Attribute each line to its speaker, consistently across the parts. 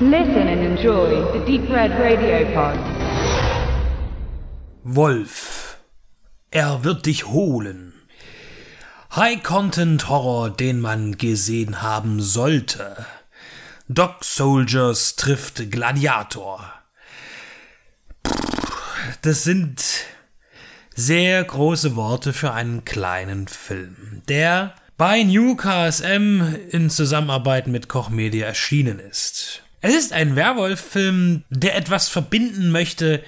Speaker 1: Listen and enjoy the Deep Red Radio Pod.
Speaker 2: Wolf. Er wird dich holen. High-Content-Horror, den man gesehen haben sollte. Dog Soldiers trifft Gladiator. Das sind sehr große Worte für einen kleinen Film, der bei New KSM in Zusammenarbeit mit Koch Media erschienen ist. Es ist ein Werwolf-Film, der etwas verbinden möchte,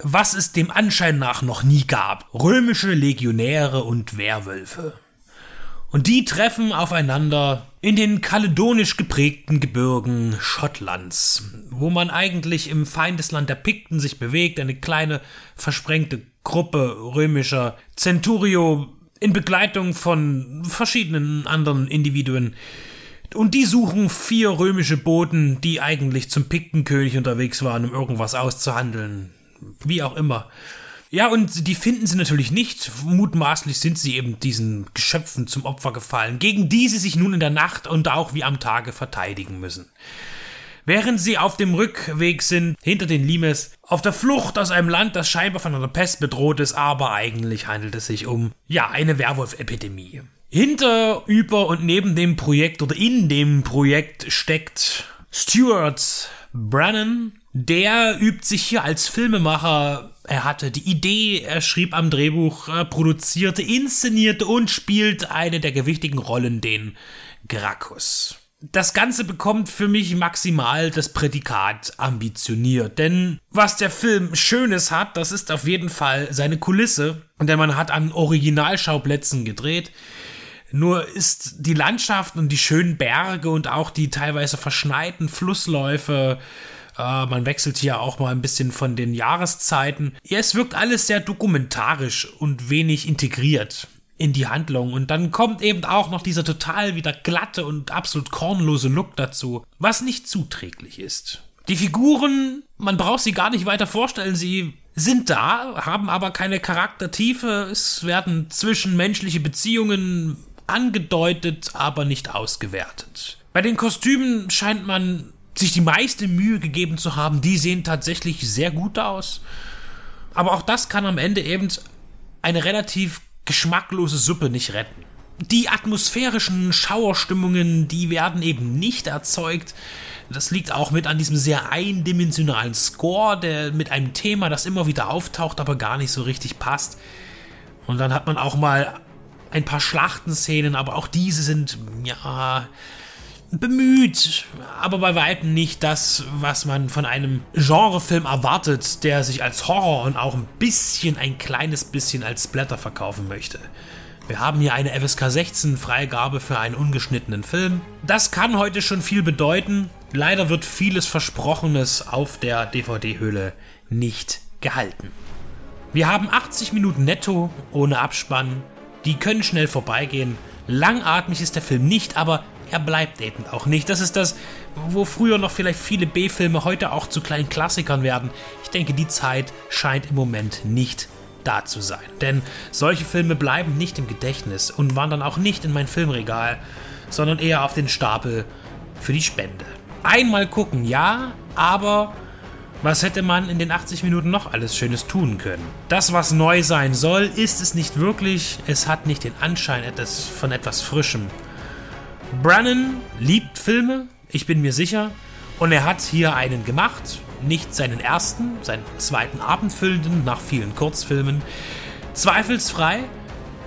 Speaker 2: was es dem Anschein nach noch nie gab. Römische Legionäre und Werwölfe. Und die treffen aufeinander in den kaledonisch geprägten Gebirgen Schottlands, wo man eigentlich im Feindesland der Pikten sich bewegt, eine kleine versprengte Gruppe römischer Centurio in Begleitung von verschiedenen anderen Individuen. Und die suchen vier römische Boten, die eigentlich zum Piktenkönig unterwegs waren, um irgendwas auszuhandeln wie auch immer. Ja, und die finden sie natürlich nicht. Mutmaßlich sind sie eben diesen Geschöpfen zum Opfer gefallen, gegen die sie sich nun in der Nacht und auch wie am Tage verteidigen müssen. Während sie auf dem Rückweg sind, hinter den Limes, auf der Flucht aus einem Land, das scheinbar von einer Pest bedroht ist, aber eigentlich handelt es sich um, ja, eine Werwolf-Epidemie. Hinter, über und neben dem Projekt oder in dem Projekt steckt Stuart Brennan, der übt sich hier als Filmemacher. Er hatte die Idee, er schrieb am Drehbuch, produzierte, inszenierte und spielt eine der gewichtigen Rollen, den Gracchus. Das Ganze bekommt für mich maximal das Prädikat ambitioniert, denn was der Film Schönes hat, das ist auf jeden Fall seine Kulisse, denn man hat an Originalschauplätzen gedreht. Nur ist die Landschaft und die schönen Berge und auch die teilweise verschneiten Flussläufe äh, man wechselt hier auch mal ein bisschen von den Jahreszeiten. Ja, es wirkt alles sehr dokumentarisch und wenig integriert in die Handlung. Und dann kommt eben auch noch dieser total wieder glatte und absolut kornlose Look dazu, was nicht zuträglich ist. Die Figuren, man braucht sie gar nicht weiter vorstellen, sie sind da, haben aber keine Charaktertiefe. Es werden zwischenmenschliche Beziehungen angedeutet, aber nicht ausgewertet. Bei den Kostümen scheint man sich die meiste Mühe gegeben zu haben. Die sehen tatsächlich sehr gut aus. Aber auch das kann am Ende eben eine relativ geschmacklose Suppe nicht retten. Die atmosphärischen Schauerstimmungen, die werden eben nicht erzeugt. Das liegt auch mit an diesem sehr eindimensionalen Score, der mit einem Thema, das immer wieder auftaucht, aber gar nicht so richtig passt. Und dann hat man auch mal ein paar Schlachtenszenen, aber auch diese sind, ja, bemüht, aber bei weitem nicht das, was man von einem Genrefilm erwartet, der sich als Horror und auch ein bisschen, ein kleines bisschen als Splatter verkaufen möchte. Wir haben hier eine FSK 16 Freigabe für einen ungeschnittenen Film. Das kann heute schon viel bedeuten. Leider wird vieles Versprochenes auf der DVD-Hülle nicht gehalten. Wir haben 80 Minuten netto ohne Abspann. Die können schnell vorbeigehen. Langatmig ist der Film nicht, aber er bleibt eben auch nicht. Das ist das, wo früher noch vielleicht viele B-Filme heute auch zu kleinen Klassikern werden. Ich denke, die Zeit scheint im Moment nicht da zu sein. Denn solche Filme bleiben nicht im Gedächtnis und wandern auch nicht in mein Filmregal, sondern eher auf den Stapel für die Spende. Einmal gucken, ja, aber was hätte man in den 80 Minuten noch alles Schönes tun können? Das, was neu sein soll, ist es nicht wirklich. Es hat nicht den Anschein von etwas Frischem. Brannon liebt Filme, ich bin mir sicher. Und er hat hier einen gemacht. Nicht seinen ersten, seinen zweiten abendfüllenden nach vielen Kurzfilmen. Zweifelsfrei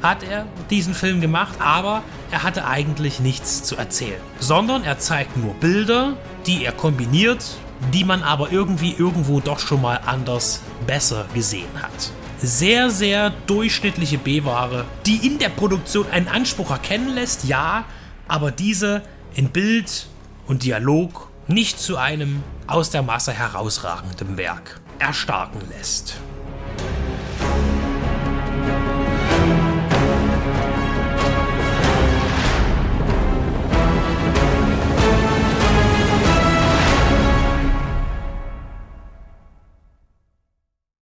Speaker 2: hat er diesen Film gemacht, aber er hatte eigentlich nichts zu erzählen. Sondern er zeigt nur Bilder, die er kombiniert, die man aber irgendwie irgendwo doch schon mal anders besser gesehen hat. Sehr, sehr durchschnittliche B-Ware, die in der Produktion einen Anspruch erkennen lässt, ja, aber diese in Bild und Dialog nicht zu einem aus der Masse herausragenden Werk erstarken lässt.